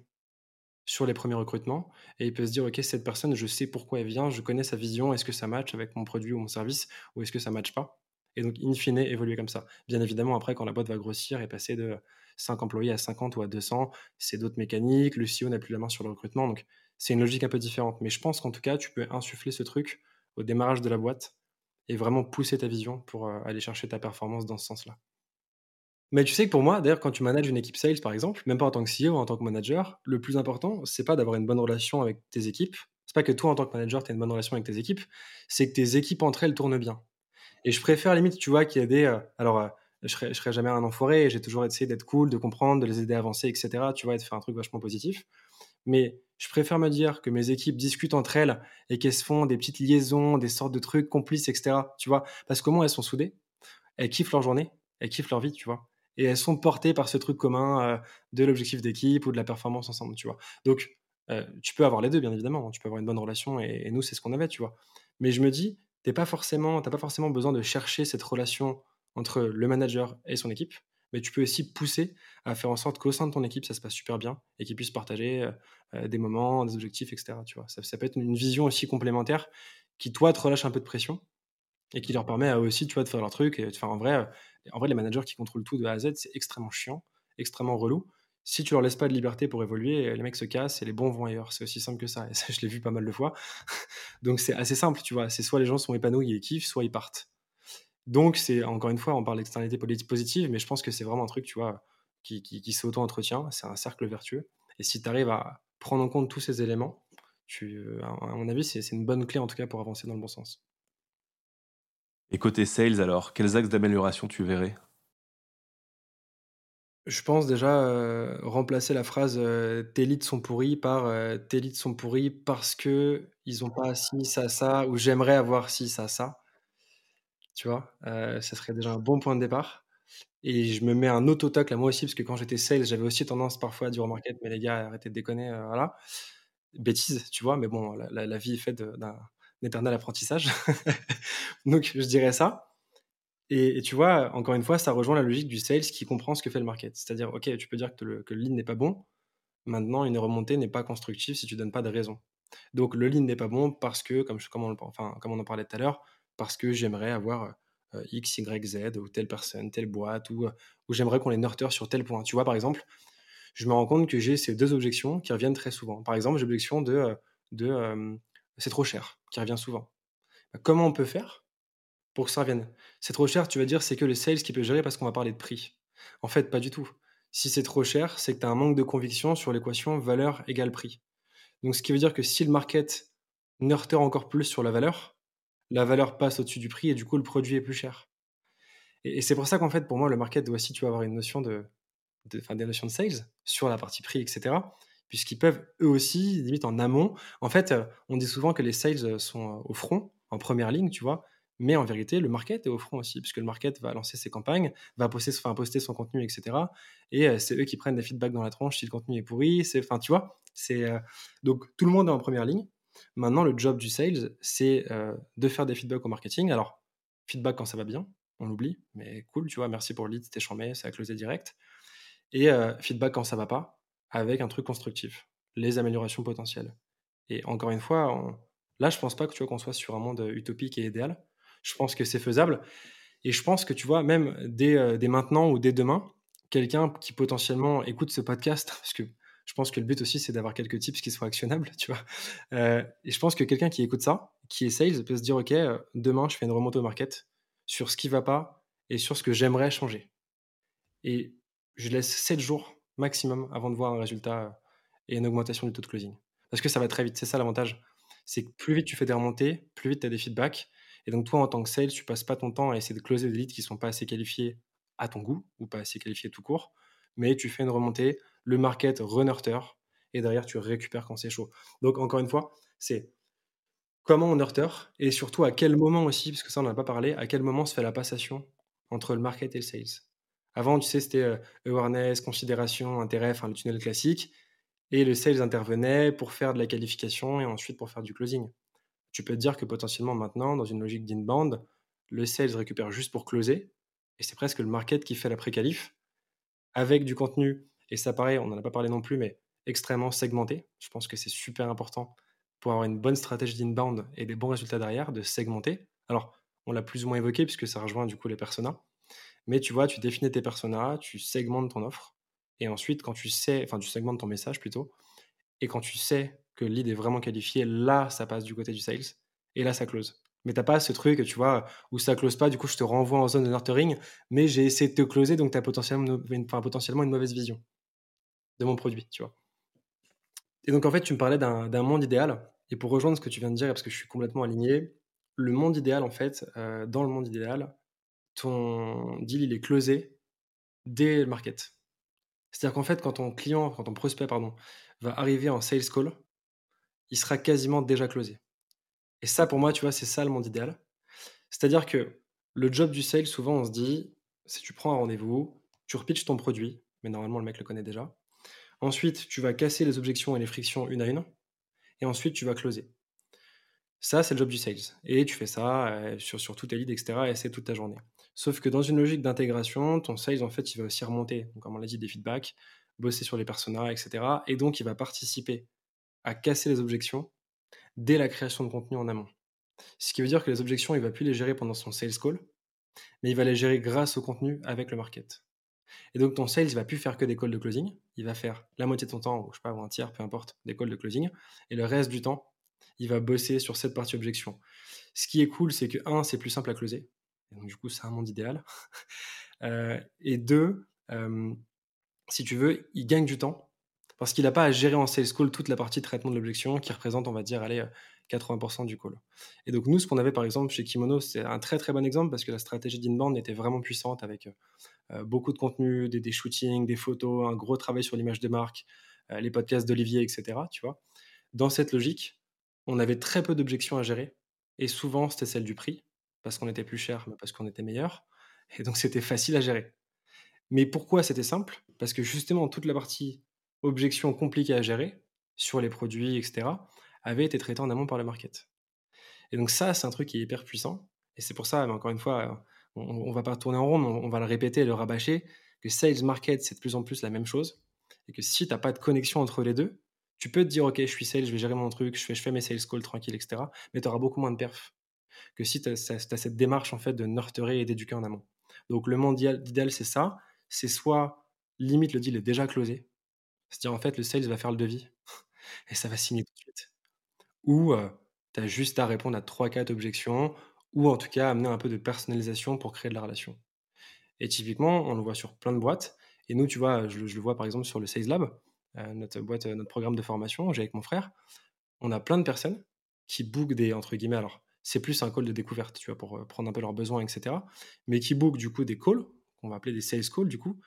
sur les premiers recrutements, et il peut se dire, OK, cette personne, je sais pourquoi elle vient, je connais sa vision, est-ce que ça match avec mon produit ou mon service, ou est-ce que ça match pas? Et donc, in fine, évoluer comme ça. Bien évidemment, après, quand la boîte va grossir et passer de 5 employés à 50 ou à 200, c'est d'autres mécaniques, le CEO n'a plus la main sur le recrutement, donc c'est une logique un peu différente. Mais je pense qu'en tout cas, tu peux insuffler ce truc au démarrage de la boîte et vraiment pousser ta vision pour euh, aller chercher ta performance dans ce sens-là. Mais tu sais que pour moi, d'ailleurs, quand tu manages une équipe sales, par exemple, même pas en tant que CEO en tant que manager, le plus important, c'est pas d'avoir une bonne relation avec tes équipes. C'est pas que toi, en tant que manager, tu as une bonne relation avec tes équipes, c'est que tes équipes entre elles tournent bien. Et je préfère limite, tu vois, qu'il y a des. Euh, alors, euh, je serai, serai jamais un enfoiré, j'ai toujours essayé d'être cool, de comprendre, de les aider à avancer, etc. Tu vois, et de faire un truc vachement positif. Mais je préfère me dire que mes équipes discutent entre elles et qu'elles se font des petites liaisons, des sortes de trucs complices, etc. Tu vois, parce qu'au moins elles sont soudées, elles kiffent leur journée, elles kiffent leur vie, tu vois. Et elles sont portées par ce truc commun euh, de l'objectif d'équipe ou de la performance ensemble, tu vois. Donc, euh, tu peux avoir les deux, bien évidemment. Hein. Tu peux avoir une bonne relation et, nous, c'est ce qu'on avait, tu vois. Mais je me dis, tu pas forcément, pas forcément besoin de chercher cette relation entre le manager et son équipe, mais tu peux aussi pousser à faire en sorte qu'au sein de ton équipe, ça se passe super bien et qu'ils puissent partager euh, euh, des moments, des objectifs, etc. Tu vois, ça, peut être une vision aussi complémentaire qui, toi, te relâche un peu de pression et qui leur permet aussi, tu vois, de faire leur truc. Et, en vrai, euh, en vrai, les managers qui contrôlent tout de A à Z, c'est extrêmement chiant, extrêmement relou. Si tu leur laisses pas de liberté pour évoluer, les mecs se cassent et les bons vont ailleurs. C'est aussi simple que ça. Ça, je l'ai vu pas mal de fois. Donc, c'est assez simple, tu vois. C'est soit les gens sont épanouis et kiffent, soit ils partent. Donc, c'est encore une fois, on parle d'externalité politique mais je pense que c'est vraiment un truc, tu vois, qui, qui, s'auto-entretient. C'est un cercle vertueux. Et si tu arrives à prendre en compte tous ces éléments, tu, euh, à mon avis, c'est une bonne clé en tout cas pour avancer dans le bon sens. Et côté sales, alors, quels axes d'amélioration tu verrais? Je pense déjà euh, remplacer la phrase euh, tes leads sont pourris par tes leads sont pourris parce que ils ont pas ci, ça, ça, ou j'aimerais avoir ci, ça, ça tu vois, euh, ça serait déjà un bon point de départ. Et je me mets un auto-toc là, moi aussi, parce que quand j'étais sales, j'avais aussi tendance parfois à dire au market, mais les gars, arrêtez de déconner, euh, voilà. Bêtise, tu vois, mais bon, la, vie est faite d'un éternel apprentissage. Donc, je dirais ça. Et, tu vois, encore une fois, ça rejoint la logique du sales qui comprend ce que fait le market. C'est-à-dire, OK, tu peux dire que le, que le lead n'est pas bon. Maintenant, une remontée n'est pas constructive si tu donnes pas de raison. Donc, le lead n'est pas bon parce que, comme, on, comme on en parlait tout à l'heure, parce que j'aimerais avoir X, Y, Z, ou telle personne, telle boîte, ou, ou j'aimerais qu'on les nurture sur tel point. Tu vois, par exemple, je me rends compte que j'ai ces deux objections qui reviennent très souvent. Par exemple, j'ai l'objection de, de c'est trop cher, qui revient souvent. Bah, comment on peut faire pour que ça revienne? C'est trop cher, tu vas dire, c'est que le sales qui peut gérer parce qu'on va parler de prix. En fait, pas du tout. Si c'est trop cher, c'est que tu as un manque de conviction sur l'équation valeur égale prix. Donc, ce qui veut dire que si le market nurture encore plus sur la valeur, la valeur passe au-dessus du prix et du coup le produit est plus cher. Et, c'est pour ça qu'en fait pour moi le market doit aussi avoir une notion de, de des notions de sales sur la partie prix etc. Puisqu'ils peuvent eux aussi limite en amont. En fait euh, on dit souvent que les sales sont euh, au front en première ligne tu vois. Mais en vérité, le market est au front aussi, puisque le market va lancer ses campagnes, va poster, enfin, poster son contenu, etc. Et euh, c'est eux qui prennent des feedbacks dans la tronche si le contenu est pourri. Enfin, tu vois, c'est donc tout le monde est en première ligne. Maintenant, le job du sales, c'est euh, de faire des feedbacks au marketing. Alors, feedback quand ça va bien, on l'oublie, mais cool, tu vois, merci pour le lead, c'était chambé, ça a closé direct. Et euh, feedback quand ça va pas, avec un truc constructif, les améliorations potentielles. Et encore une fois, là, je pense pas que tu vois qu'on soit sur un monde utopique et idéal. Je pense que c'est faisable. Et je pense que tu vois, même dès, euh, dès maintenant ou dès demain, quelqu'un qui potentiellement écoute ce podcast, parce que je pense que le but aussi, c'est d'avoir quelques tips qui soient actionnables, tu vois. Euh, et je pense que quelqu'un qui écoute ça, qui est sales, peut se dire, OK, euh, demain, je fais une remontée au market sur ce qui va pas et sur ce que j'aimerais changer. Et je laisse 7 jours maximum avant de voir un résultat et une augmentation du taux de closing. Parce que ça va très vite, c'est ça l'avantage. C'est que plus vite tu fais des remontées, plus vite tu as des feedbacks. Et donc toi, en tant que sales, tu passes pas ton temps à essayer de closer des leads qui sont pas assez qualifiés à ton goût ou pas assez qualifiés tout court, mais tu fais une remontée, le market renurter, et derrière tu récupères quand c'est chaud. Donc encore une fois, c'est comment on nurter et surtout à quel moment aussi, parce que ça on n'a pas parlé, à quel moment se fait la passation entre le market et le sales. Avant, tu sais, c'était euh, awareness, considération, intérêt, enfin le tunnel classique, et le sales intervenait pour faire de la qualification et ensuite pour faire du closing. Tu peux te dire que potentiellement maintenant, dans une logique d'inbound, le sales récupère juste pour closer, et c'est presque le market qui fait la pré-qualif, avec du contenu et ça paraît, on n'en a pas parlé non plus, mais extrêmement segmenté. Je pense que c'est super important pour avoir une bonne stratégie d'inbound et des bons résultats derrière, de segmenter. Alors, on l'a plus ou moins évoqué puisque ça rejoint du coup les personas. Mais tu vois, tu définis tes personas, tu segmentes ton offre. Et ensuite, quand tu sais, enfin, tu segmentes ton message plutôt. Et quand tu sais que le lead est vraiment qualifié, là, ça passe du côté du sales. Et là, ça close. Mais t'as pas ce truc, tu vois, où ça close pas, du coup, je te renvoie en zone de nurturing, mais j'ai essayé de te closer, donc tu as potentiellement une mauvaise vision de mon produit, tu vois. Et donc, en fait, tu me parlais d'un monde idéal. Et pour rejoindre ce que tu viens de dire, parce que je suis complètement aligné, le monde idéal, en fait, euh, dans le monde idéal, ton deal, il est closé dès le market. C'est-à-dire qu'en fait, quand ton client, quand ton prospect, pardon, va arriver en sales call, il sera quasiment déjà closé. Et ça, pour moi, tu vois, c'est ça le monde idéal. C'est-à-dire que le job du sales, souvent, on se dit, si tu prends un rendez-vous, tu repitches ton produit, mais normalement, le mec le connaît déjà. Ensuite, tu vas casser les objections et les frictions une à une. Et ensuite, tu vas closer. Ça, c'est le job du sales. Et tu fais ça euh, sur, sur tous tes leads, etc. Et c'est toute ta journée. Sauf que dans une logique d'intégration, ton sales, en fait, il va aussi remonter, comme on l'a dit, des feedbacks, bosser sur les personas, etc. Et donc, il va participer à casser les objections dès la création de contenu en amont. Ce qui veut dire que les objections, il ne va plus les gérer pendant son sales call, mais il va les gérer grâce au contenu avec le market. Et donc ton sales, va plus faire que des calls de closing, il va faire la moitié de son temps, ou je sais pas, ou un tiers, peu importe, des calls de closing, et le reste du temps, il va bosser sur cette partie objection. Ce qui est cool, c'est que un, c'est plus simple à closer, et donc du coup, c'est un monde idéal. Euh, et deux, euh, si tu veux, il gagne du temps parce qu'il n'a pas à gérer en sales call toute la partie traitement de l'objection qui représente, on va dire, allez, 80% du call. Et donc nous, ce qu'on avait par exemple chez Kimono, c'est un très très bon exemple parce que la stratégie d'inbound était vraiment puissante avec euh, beaucoup de contenu, des, shootings, des photos, un gros travail sur l'image de marque, euh, les podcasts d'Olivier, etc. Tu vois. Dans cette logique, on avait très peu d'objections à gérer et souvent c'était celle du prix parce qu'on était plus cher, mais parce qu'on était meilleur. Et donc c'était facile à gérer. Mais pourquoi c'était simple? Parce que justement toute la partie objection compliquée à gérer sur les produits, etc., avait été traitée en amont par le market. Et donc ça, c'est un truc qui est hyper puissant. Et c'est pour ça, encore une fois, on, ne va pas tourner en rond, on, va le répéter et le rabâcher, que sales market, c'est de plus en plus la même chose. Et que si tu n'as pas de connexion entre les deux, tu peux te dire, OK, je suis sales, je vais gérer mon truc, je fais, je fais mes sales calls tranquille, etc. Mais tu auras beaucoup moins de perf que si tu as, cette démarche en fait de nurturer et d'éduquer en amont. Donc le monde idéal, c'est ça. C'est soit limite le deal est déjà closé, c'est-à-dire en fait le sales va faire le devis et ça va signer tout de suite. Ou tu as juste à répondre à 3-4 objections ou en tout cas amener un peu de personnalisation pour créer de la relation. Et typiquement, on le voit sur plein de boîtes. Et nous, tu vois, je, le vois par exemple sur le Sales Lab, notre boîte, notre programme de formation, j'ai avec mon frère. On a plein de personnes qui bookent des, entre guillemets, alors c'est plus un call de découverte, tu vois, pour euh, prendre un peu leurs besoins, etc. Mais qui book du coup des calls, qu'on va appeler des sales calls du coup.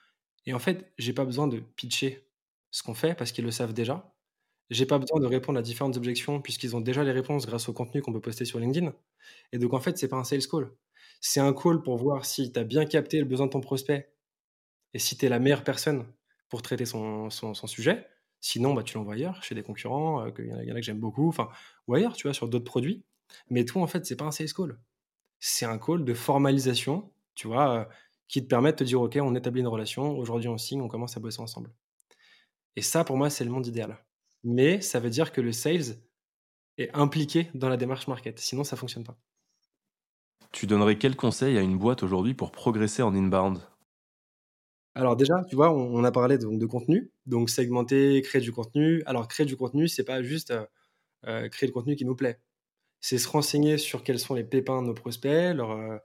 Et en fait, j'ai pas besoin de pitcher ce qu'on fait parce qu'ils le savent déjà. J'ai pas besoin de répondre à différentes objections puisqu'ils ont déjà les réponses grâce au contenu qu'on peut poster sur LinkedIn. Et donc en fait, c'est pas un sales call. C'est un call pour voir si tu as bien capté le besoin de ton prospect et si tu es la meilleure personne pour traiter son, son, sujet. Sinon, bah, tu l'envoies ailleurs, chez des concurrents, il y, en a que j'aime beaucoup, enfin, ou ailleurs, tu vois, sur d'autres produits. Mais toi, en fait, c'est pas un sales call. C'est un call de formalisation, tu vois, qui te permet de te dire, OK, on établit une relation, aujourd'hui on signe, on commence à bosser ensemble. Et ça, pour moi, c'est le monde idéal. Mais ça veut dire que le sales est impliqué dans la démarche market. Sinon, ça fonctionne pas. Tu donnerais quel conseil à une boîte aujourd'hui pour progresser en inbound? Alors déjà, tu vois, on, a parlé de, de, contenu, donc segmenter, créer du contenu. Alors créer du contenu, c'est pas juste euh, euh, créer le contenu qui nous plaît. C'est se renseigner sur quels sont les pépins de nos prospects, euh,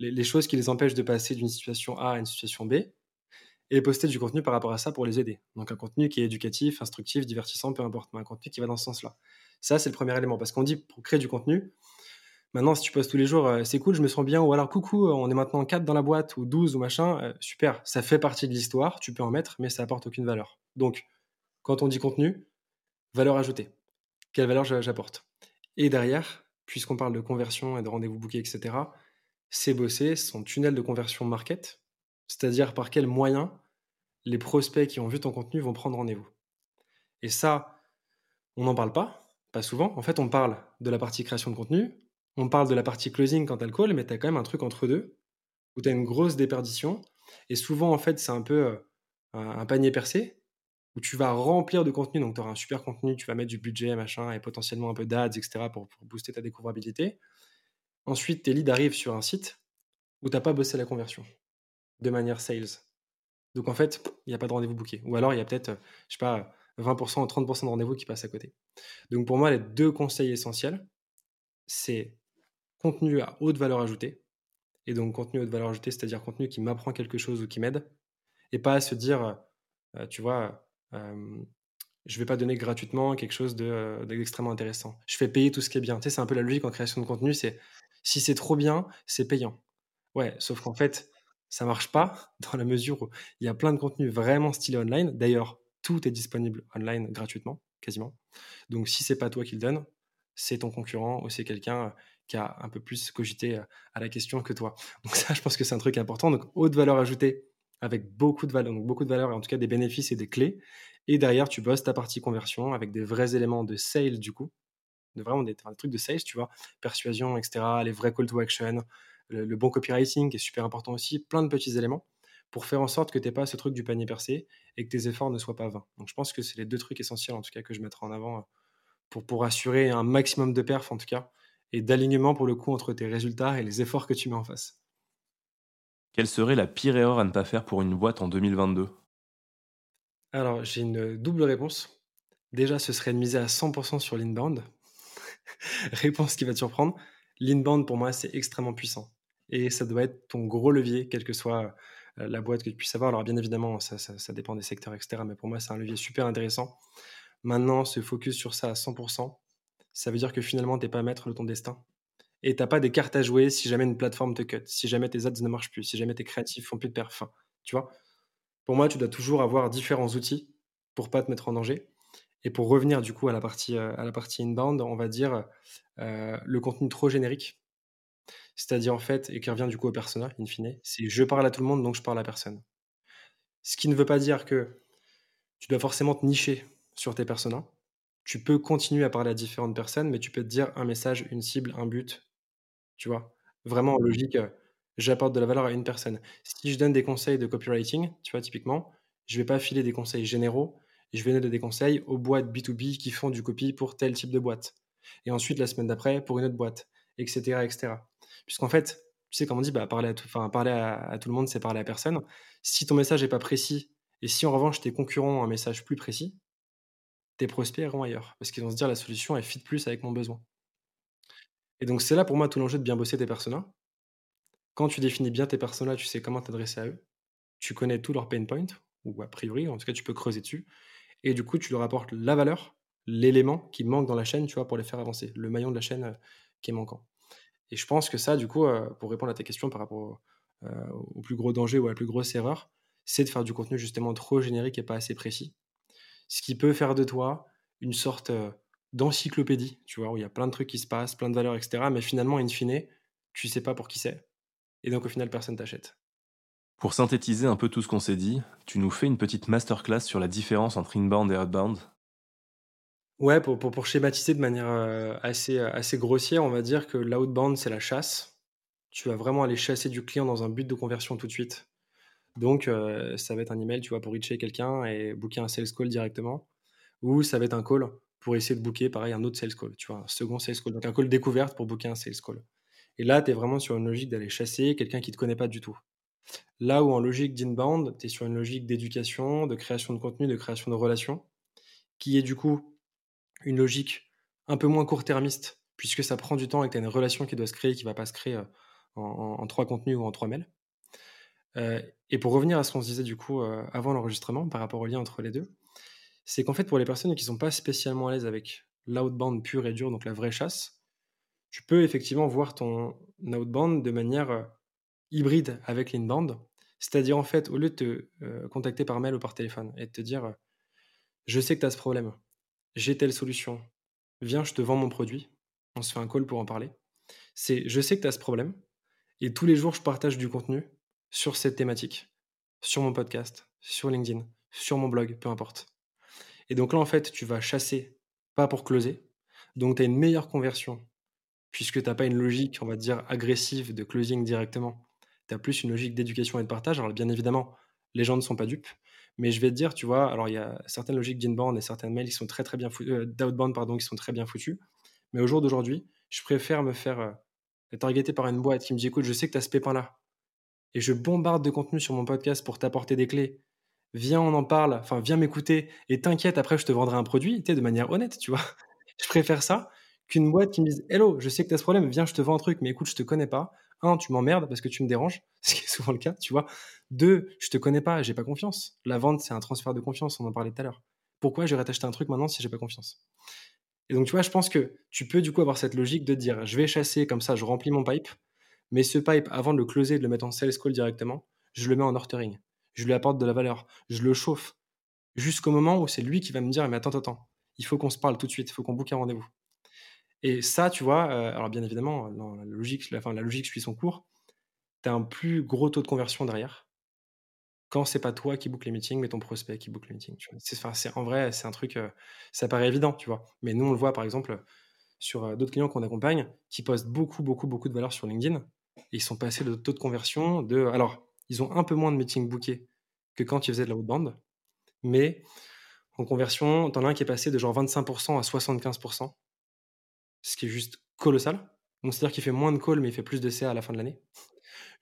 les, choses qui les empêchent de passer d'une situation A à une situation B, et poster du contenu par rapport à ça pour les aider. Donc un contenu qui est éducatif, instructif, divertissant, peu importe, mais un contenu qui va dans ce sens-là. Ça, c'est le premier élément, parce qu'on dit pour créer du contenu, Maintenant, si tu postes tous les jours, euh, c'est cool, je me sens bien, ou alors coucou, euh, on est maintenant 4 dans la boîte, ou 12 ou machin, euh, super, ça fait partie de l'histoire, tu peux en mettre, mais ça apporte aucune valeur. Donc, quand on dit contenu, valeur ajoutée. Quelle valeur j'apporte? Et derrière, puisqu'on parle de conversion et de rendez-vous bookés, etc., c'est bosser son tunnel de conversion market, c'est-à-dire par quels moyens les prospects qui ont vu ton contenu vont prendre rendez-vous. Et ça, on n'en parle pas, pas souvent. En fait, on parle de la partie création de contenu, on parle de la partie closing quand tu as le call, mais tu as quand même un truc entre deux, où tu as une grosse déperdition. Et souvent, en fait, c'est un peu euh, un panier percé, où tu vas remplir de contenu, donc tu auras un super contenu, tu vas mettre du budget, machin, et potentiellement un peu d'ads, etc., pour, booster ta découvrabilité. Ensuite, tes leads arrivent sur un site où tu n'as pas bossé la conversion, de manière sales. Donc en fait, il n'y a pas de rendez-vous booké. Ou alors, il y a peut-être, euh, je sais pas, 20% ou 30% de rendez-vous qui passent à côté. Donc pour moi, les deux conseils essentiels, c'est contenu à haute valeur ajoutée. Et donc, contenu à haute valeur ajoutée, c'est-à-dire contenu qui m'apprend quelque chose ou qui m'aide. Et pas à se dire, euh, tu vois, euh, je vais pas donner gratuitement quelque chose euh, d'extrêmement intéressant. Je fais payer tout ce qui est bien. Tu sais, c'est un peu la logique en création de contenu, c'est si c'est trop bien, c'est payant. Ouais, sauf qu'en fait, ça marche pas dans la mesure où il y a plein de contenus vraiment stylés online. D'ailleurs, tout est disponible online gratuitement, quasiment. Donc, si c'est pas toi qui le donne, c'est ton concurrent ou c'est quelqu'un qui a un peu plus cogité à la question que toi. Donc ça, je pense que c'est un truc important. Donc haute valeur ajoutée avec beaucoup de valeur, donc beaucoup de valeur et en tout cas des bénéfices et des clés. Et derrière, tu bosses ta partie conversion avec des vrais éléments de sales du coup, de vraiment des, trucs de sales, tu vois, persuasion, etc., les vrais call to action, le, bon copywriting qui est super important aussi, plein de petits éléments pour faire en sorte que tu n'aies pas ce truc du panier percé et que tes efforts ne soient pas vains. Donc je pense que c'est les deux trucs essentiels en tout cas que je mettrai en avant pour, pour assurer un maximum de perf en tout cas et d'alignement pour le coup entre tes résultats et les efforts que tu mets en face. Quelle serait la pire erreur à ne pas faire pour une boîte en 2022 Alors, j'ai une double réponse. Déjà, ce serait de miser à 100% sur l'inbound. réponse qui va te surprendre. L'inbound, pour moi, c'est extrêmement puissant. Et ça doit être ton gros levier, quelle que soit euh, la boîte que tu puisses avoir. Alors, bien évidemment, ça, dépend des secteurs, etc. Mais pour moi, c'est un levier super intéressant. Maintenant, se focus sur ça à 100%, ça veut dire que finalement, tu n'es pas maître de ton destin. Et tu n'as pas des cartes à jouer si jamais une plateforme te cut, si jamais tes ads ne marchent plus, si jamais tes créatifs font plus de perf. Tu vois Pour moi, tu dois toujours avoir différents outils pour pas te mettre en danger. Et pour revenir du coup à la partie, euh, à la partie inbound, on va dire euh, le contenu trop générique. C'est-à-dire en fait, et qui revient du coup au persona, in fine, c'est je parle à tout le monde, donc je parle à personne. Ce qui ne veut pas dire que tu dois forcément te nicher sur tes personas tu peux continuer à parler à différentes personnes, mais tu peux te dire un message, une cible, un but. Tu vois? Vraiment en logique, euh, j'apporte de la valeur à une personne. Si je donne des conseils de copywriting, tu vois, typiquement, je vais pas filer des conseils généraux, je vais donner des conseils aux boîtes B2B qui font du copy pour tel type de boîte. Et ensuite, la semaine d'après, pour une autre boîte, etc. etc. Puisqu'en fait, tu sais, comme on dit, bah, parler, à tout, le monde, c'est parler à personne. Si ton message n'est pas précis, et si en revanche tes concurrents ont un message plus précis, tes prospects iront ailleurs. Parce qu'ils vont se dire la solution, elle fit plus avec mon besoin. Et donc, c'est là pour moi tout l'enjeu de bien bosser tes personas. Quand tu définis bien tes personas, tu sais comment t'adresser à eux. Tu connais tous leurs pain points, ou a priori, en tout cas, tu peux creuser dessus. Et du coup, tu leur apportes la valeur, l'élément qui manque dans la chaîne, tu vois, pour les faire avancer, le maillon de la chaîne euh, qui est manquant. Et je pense que ça, du coup, euh, pour répondre à tes questions par rapport au, euh, au plus gros danger ou à la plus grosse erreur, c'est de faire du contenu justement trop générique et pas assez précis ce qui peut faire de toi une sorte d'encyclopédie, tu vois, où il y a plein de trucs qui se passent, plein de valeurs, etc. Mais finalement, in fine, tu sais pas pour qui c'est. Et donc, au final, personne t'achète. Pour synthétiser un peu tout ce qu'on s'est dit, tu nous fais une petite masterclass sur la différence entre inbound et outbound Ouais, pour, pour, pour schématiser de manière euh, assez, euh, assez grossière, on va dire que l'outbound, c'est la chasse. Tu vas vraiment aller chasser du client dans un but de conversion tout de suite. Donc, euh, ça va être un email, tu vois, pour reacher quelqu'un et booker un sales call directement. Ou ça va être un call pour essayer de booker, pareil, un autre sales call, tu vois, un second sales call. Donc, un call découverte pour booker un sales call. Et là, tu es vraiment sur une logique d'aller chasser quelqu'un qui ne te connaît pas du tout. Là où en logique d'inbound, tu es sur une logique d'éducation, de création de contenu, de création de relations, qui est du coup une logique un peu moins court-termiste, puisque ça prend du temps et que tu as une relation qui doit se créer, qui ne va pas se créer euh, en, trois contenus ou en trois mails. Euh, et pour revenir à ce qu'on se disait du coup euh, avant l'enregistrement, par rapport au lien entre les deux, c'est qu'en fait pour les personnes qui ne sont pas spécialement à l'aise avec l'outbound pur et dur, donc la vraie chasse, tu peux effectivement voir ton outbound de manière hybride avec l'inbound. C'est-à-dire en fait, au lieu de te contacter par mail ou par téléphone et de te dire je sais que tu as ce problème, j'ai telle solution, viens, je te vends mon produit, on se fait un call pour en parler. C'est, je sais que tu as ce problème, et tous les jours, je partage du contenu sur cette thématique, sur mon podcast, sur LinkedIn, sur mon blog, peu importe. Et donc là, en fait, tu vas chasser, pas pour closer. Donc, tu as une meilleure conversion, puisque tu n'as pas une logique, on va dire, agressive de closing directement. Tu as plus une logique d'éducation et de partage. Alors, bien évidemment, les gens ne sont pas dupes. Mais je vais te dire, tu vois, alors il y a certaines logiques d'inbound et certaines mails qui sont très très bien euh, d'outbound pardon, qui sont très bien foutues. Mais au jour d'aujourd'hui, je préfère me faire euh, targeter par une boîte qui me dit écoute, je sais que tu as ce pépin-là. Et je bombarde de contenu sur mon podcast pour t'apporter des clés. Viens, on en parle, enfin, viens m'écouter et t'inquiète, après, je te vendrai un produit, tu de manière honnête, tu vois. je préfère ça qu'une boîte qui me dise Hello, je sais que tu as ce problème, viens, je te vends un truc, mais écoute, je te connais pas. Un, tu m'emmerdes parce que tu me déranges, ce qui est souvent le cas, tu vois. Deux, je te connais pas, j'ai pas confiance. La vente, c'est un transfert de confiance, on en parlait tout à l'heure. Pourquoi j'irais t'acheter un truc maintenant si j'ai pas confiance? Et donc, tu vois, je pense que tu peux du coup avoir cette logique de dire je vais chasser comme ça, je remplis mon pipe, mais ce pipe, avant de le closer, de le mettre en sales call directement, je le mets en ortering. Je lui apporte de la valeur, je le chauffe jusqu'au moment où c'est lui qui va me dire mais attends, attends, il faut qu'on se parle tout de suite, il faut qu'on boucle un rendez-vous. Et ça, tu vois, euh, alors bien évidemment, la logique, la, la logique suit son cours. Tu as un plus gros taux de conversion derrière quand c'est pas toi qui book les meetings, mais ton prospect qui book les meetings. C'est, en vrai, c'est un truc, euh, ça paraît évident, tu vois. Mais nous, on le voit par exemple sur euh, d'autres clients qu'on accompagne qui postent beaucoup, beaucoup, beaucoup de valeur sur LinkedIn. Et ils sont passés de taux de conversion de. Alors, ils ont un peu moins de meetings bookés que quand ils faisaient de la outbound. Mais en conversion, t'en as un qui est passé de genre 25% à 75% ce qui est juste colossal. Donc, c'est-à-dire qu'il fait moins de calls, mais il fait plus de CA à la fin de l'année.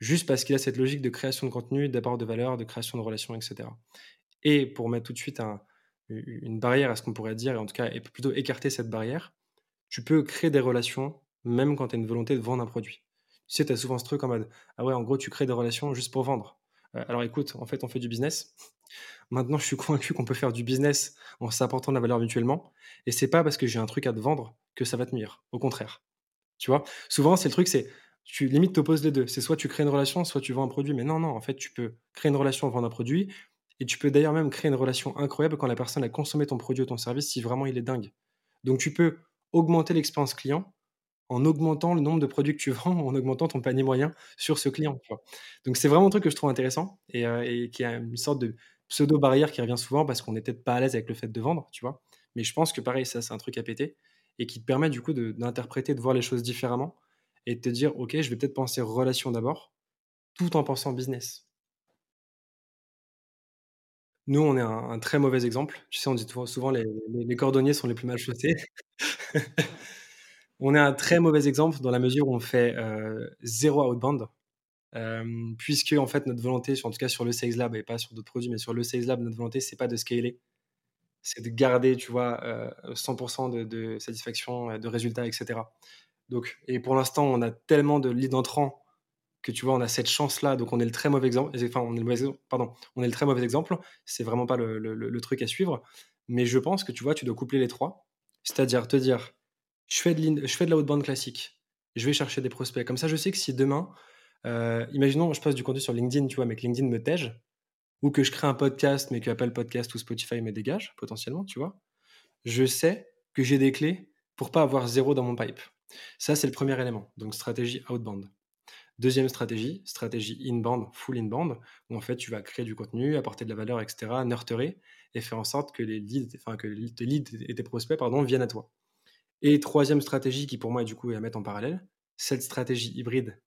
Juste parce qu'il a cette logique de création de contenu, d'apport de valeur, de création de relations, etc. Et pour mettre tout de suite une barrière à ce qu'on pourrait dire, et en tout cas, plutôt écarter cette barrière, tu peux créer des relations même quand tu as une volonté de vendre un produit. Tu sais, tu as souvent ce truc en mode Ah ouais, en gros, tu crées des relations juste pour vendre. Euh, alors écoute, en fait, on fait du business. Maintenant, je suis convaincu qu'on peut faire du business en s'apportant de la valeur mutuellement. Et c'est pas parce que j'ai un truc à te vendre que ça va te nuire. Au contraire. Tu vois? Souvent, c'est le truc, c'est tu limite t'opposes les deux. C'est soit tu crées une relation, soit tu vends un produit. Mais non, non, en fait, tu peux créer une relation, vendre un produit. Et tu peux d'ailleurs même créer une relation incroyable quand la personne a consommé ton produit ou ton service si vraiment il est dingue. Donc tu peux augmenter l'expérience client en augmentant le nombre de produits que tu vends, en augmentant ton panier moyen sur ce client. Donc c'est vraiment un truc que je trouve intéressant et, euh, et qui a une sorte de pseudo-barrière qui revient souvent parce qu'on n'est peut-être pas à l'aise avec le fait de vendre, tu vois. Mais je pense que pareil, ça, c'est un truc à péter et qui te permet du coup d'interpréter, de, voir les choses différemment et de te dire, OK, je vais peut-être penser relation d'abord, tout en pensant business. Nous, on est un, très mauvais exemple. Tu sais, on dit souvent les, les, cordonniers sont les plus mal chaussés. on est un très mauvais exemple dans la mesure où on fait euh, zéro outbound. Euh, puisque en fait notre volonté, en tout cas sur le Sales Lab et pas sur d'autres produits, mais sur le Sales Lab, notre volonté c'est pas de scaler, c'est de garder, tu vois, 100% euh, de, satisfaction, euh, de résultats, etc. Donc, et pour l'instant, on a tellement de leads entrants que tu vois, on a cette chance-là, donc on est le très mauvais exemple. Enfin, on est le mauvais, pardon, on est le très mauvais exemple. C'est vraiment pas le, truc à suivre. Mais je pense que tu vois, tu dois coupler les trois. C'est-à-dire te dire, je fais de, je fais de la haute bande classique. Je vais chercher des prospects. Comme ça, je sais que si demain, euh, imaginons, je passe du contenu sur LinkedIn, tu vois, mais que LinkedIn me tège, ou que je crée un podcast, mais que Apple Podcast ou Spotify me dégage, potentiellement, tu vois, je sais que j'ai des clés pour pas avoir zéro dans mon pipe. Ça, c'est le premier élément. Donc, stratégie outbound. Deuxième stratégie, stratégie inbound, full inbound, où en fait tu vas créer du contenu, apporter de la valeur, etc., nurturer et faire en sorte que les leads, enfin que les leads et tes prospects pardon, viennent à toi. Et troisième stratégie qui pour moi du coup est à mettre en parallèle, cette stratégie hybride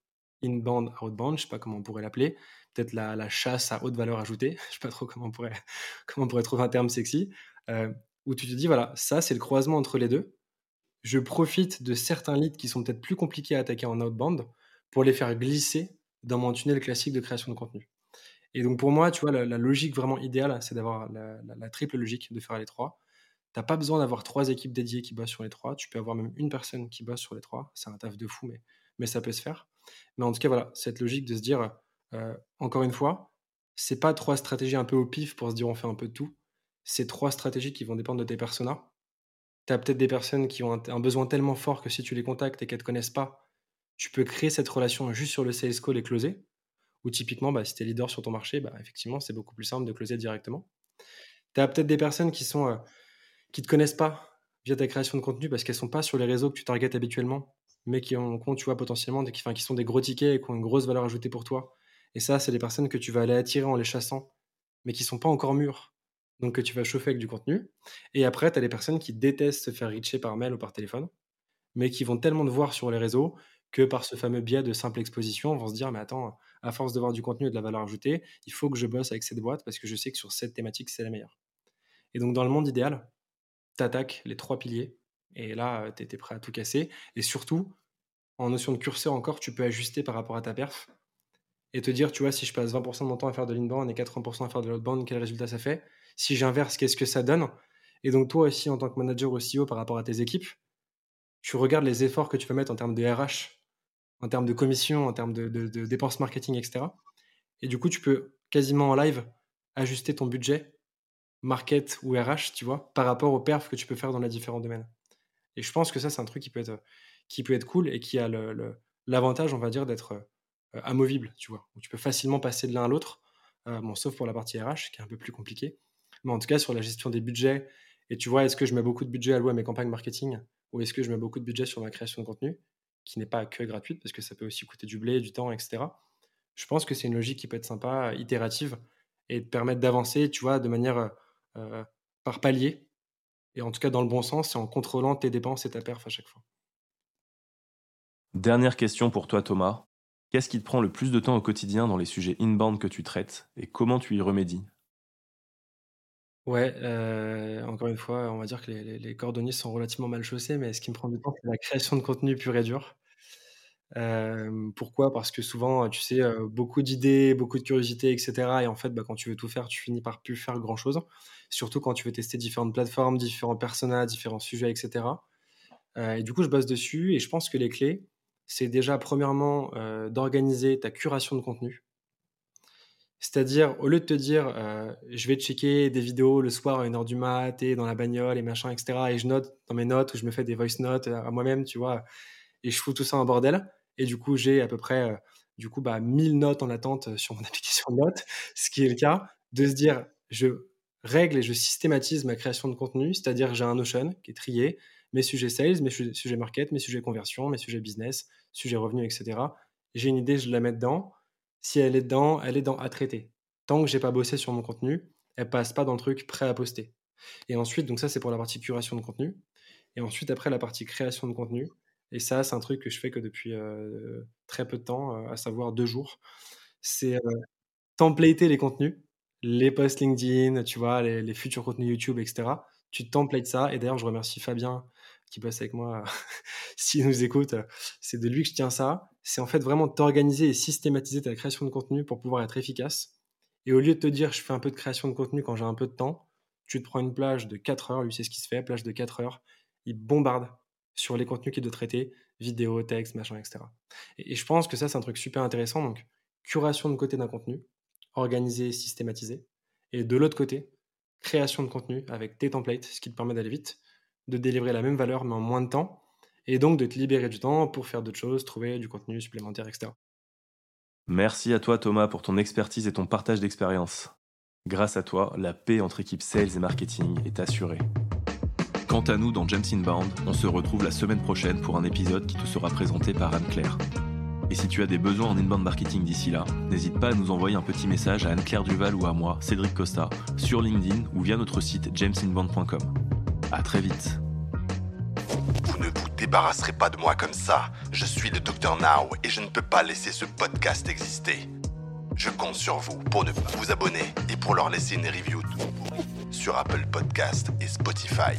inbound, outbound, je sais pas comment on pourrait l'appeler, peut-être la, chasse à haute valeur ajoutée, je sais pas trop comment on pourrait, trouver un terme sexy, euh, où tu te dis voilà, ça c'est le croisement entre les deux. Je profite de certains leads qui sont peut-être plus compliqués à attaquer en outbound pour les faire glisser dans mon tunnel classique de création de contenu. Et donc pour moi, tu vois, la, logique vraiment idéale, c'est d'avoir la, triple logique de faire les trois. Tu n'as pas besoin d'avoir trois équipes dédiées qui bossent sur les trois. Tu peux avoir même une personne qui bosse sur les trois. C'est un taf de fou, mais, mais ça peut se faire. Mais en tout cas, voilà, cette logique de se dire, euh, encore une fois, c'est pas trois stratégies un peu au pif pour se dire on fait un peu de tout. C'est trois stratégies qui vont dépendre de tes personas. Tu as peut-être des personnes qui ont un, besoin tellement fort que si tu les contactes et qu'elles ne te connaissent pas, tu peux créer cette relation juste sur le sales call et closer. Ou typiquement, bah, si tu es leader sur ton marché, bah, effectivement, c'est beaucoup plus simple de closer directement. Tu as peut-être des personnes qui sont euh, qui te connaissent pas via ta création de contenu parce qu'elles sont pas sur les réseaux que tu targetes habituellement, mais qui ont, tu vois, potentiellement, des, qui, qui sont des gros tickets et qui ont une grosse valeur ajoutée pour toi. Et ça, c'est des personnes que tu vas aller attirer en les chassant, mais qui sont pas encore mûres. Donc que tu vas chauffer avec du contenu. Et après, tu as des personnes qui détestent se faire reacher par mail ou par téléphone, mais qui vont tellement te voir sur les réseaux que par ce fameux biais de simple exposition, vont se dire, mais attends, à force de voir du contenu et de la valeur ajoutée, il faut que je bosse avec cette boîte parce que je sais que sur cette thématique, c'est la meilleure. Et donc, dans le monde idéal, tu attaques les trois piliers et là, tu étais prêt à tout casser. Et surtout, en notion de curseur encore, tu peux ajuster par rapport à ta perf et te dire, tu vois, si je passe 20% de mon temps à faire de l'inbound et 80% à faire de l'outbound, quel résultat ça fait? Si j'inverse, qu'est-ce que ça donne? Et donc, toi aussi, en tant que manager ou CEO par rapport à tes équipes, tu regardes les efforts que tu vas mettre en termes de RH en termes de commission, en termes de, dépenses marketing, etc. Et du coup, tu peux quasiment en live ajuster ton budget market ou RH, tu vois, par rapport aux perfs que tu peux faire dans les différents domaines. Et je pense que ça, c'est un truc qui peut être, qui peut être cool et qui a l'avantage, on va dire, d'être euh, amovible, tu vois, où tu peux facilement passer de l'un à l'autre, euh, bon, sauf pour la partie RH, qui est un peu plus compliquée. Mais en tout cas, sur la gestion des budgets, et tu vois, est-ce que je mets beaucoup de budget alloué à mes campagnes marketing ou est-ce que je mets beaucoup de budget sur ma création de contenu qui n'est pas que gratuite, parce que ça peut aussi coûter du blé, du temps, etc. Je pense que c'est une logique qui peut être sympa, itérative, et te permettre d'avancer, tu vois, de manière euh, par palier, et en tout cas dans le bon sens, et en contrôlant tes dépenses et ta perf à chaque fois. Dernière question pour toi, Thomas. Qu'est-ce qui te prend le plus de temps au quotidien dans les sujets inbound que tu traites, et comment tu y remédies? Ouais, euh, encore une fois, on va dire que les les cordonniers sont relativement mal chaussés, mais ce qui me prend du temps, c'est la création de contenu pur et dur. Pourquoi? Parce que souvent, tu sais, beaucoup d'idées, beaucoup de curiosité et cetera et en fait, bah, quand tu veux tout faire, tu finis par plus faire grand chose. Surtout quand tu veux tester différentes plateformes, différents personnages, différents sujets et cetera. et du coup, je bosse dessus et je pense que les clés, c'est déjà premièrement, d'organiser ta curation de contenu. C'est-à-dire, au lieu de te dire, je vais checker des vidéos le soir à 1h du mat et dans la bagnole et machin, etc. Et je note dans mes notes ou je me fais des voice notes à moi-même, tu vois, et je fous tout ça en bordel. Et du coup, j'ai à peu près, euh, du coup, bah, 1000 notes en attente sur mon application de notes, ce qui est le cas, de se dire, je règle et je systématise ma création de contenu, c'est-à-dire j'ai un Notion qui est trié, mes sujets sales, mes sujets market, mes sujets conversion, mes sujets business, sujets revenus, etc. J'ai une idée, je la mets dedans si elle est dedans, elle est dans à traiter. Tant que j'ai pas bossé sur mon contenu, elle passe pas dans le truc prêt à poster. Et ensuite, donc ça c'est pour la partie curation de contenu. Et ensuite après la partie création de contenu. Et ça c'est un truc que je fais que depuis très peu de temps, à savoir deux jours. C'est templater les contenus, les posts LinkedIn, tu vois, les, les futurs contenus YouTube, etc. Tu templates ça. Et d'ailleurs je remercie Fabien qui bosse avec moi, s'il nous écoute, c'est de lui que je tiens ça. C'est en fait vraiment t'organiser et systématiser ta création de contenu pour pouvoir être efficace. Et au lieu de te dire je fais un peu de création de contenu quand j'ai un peu de temps, tu te prends une plage de 4 heures, lui c'est ce qui se fait, plage de 4 heures, il bombarde sur les contenus qu'il doit traiter, vidéo, texte, machin, etc. Et, je pense que ça c'est un truc super intéressant, donc curation de côté d'un contenu, organisé, systématisé, et de l'autre côté, création de contenu avec tes templates, ce qui te permet d'aller vite, de délivrer la même valeur mais en moins de temps, et donc de te libérer du temps pour faire d'autres choses, trouver du contenu supplémentaire, etc. Merci à toi Thomas pour ton expertise et ton partage d'expérience. Grâce à toi, la paix entre équipes sales et marketing est assurée. Quant à nous dans James Inbound, on se retrouve la semaine prochaine pour un épisode qui te sera présenté par Anne-Claire. Et si tu as des besoins en inbound marketing d'ici là, n'hésite pas à nous envoyer un petit message à Anne-Claire Duval ou à moi, Cédric Costa, sur LinkedIn ou via notre site jamesinbound.com. À très vite. Vous ne vous débarrasserez pas de moi comme ça. Je suis le Dr Now et je ne peux pas laisser ce podcast exister. Je compte sur vous pour ne pas vous abonner et pour leur laisser une review tout sur Apple Podcast et Spotify.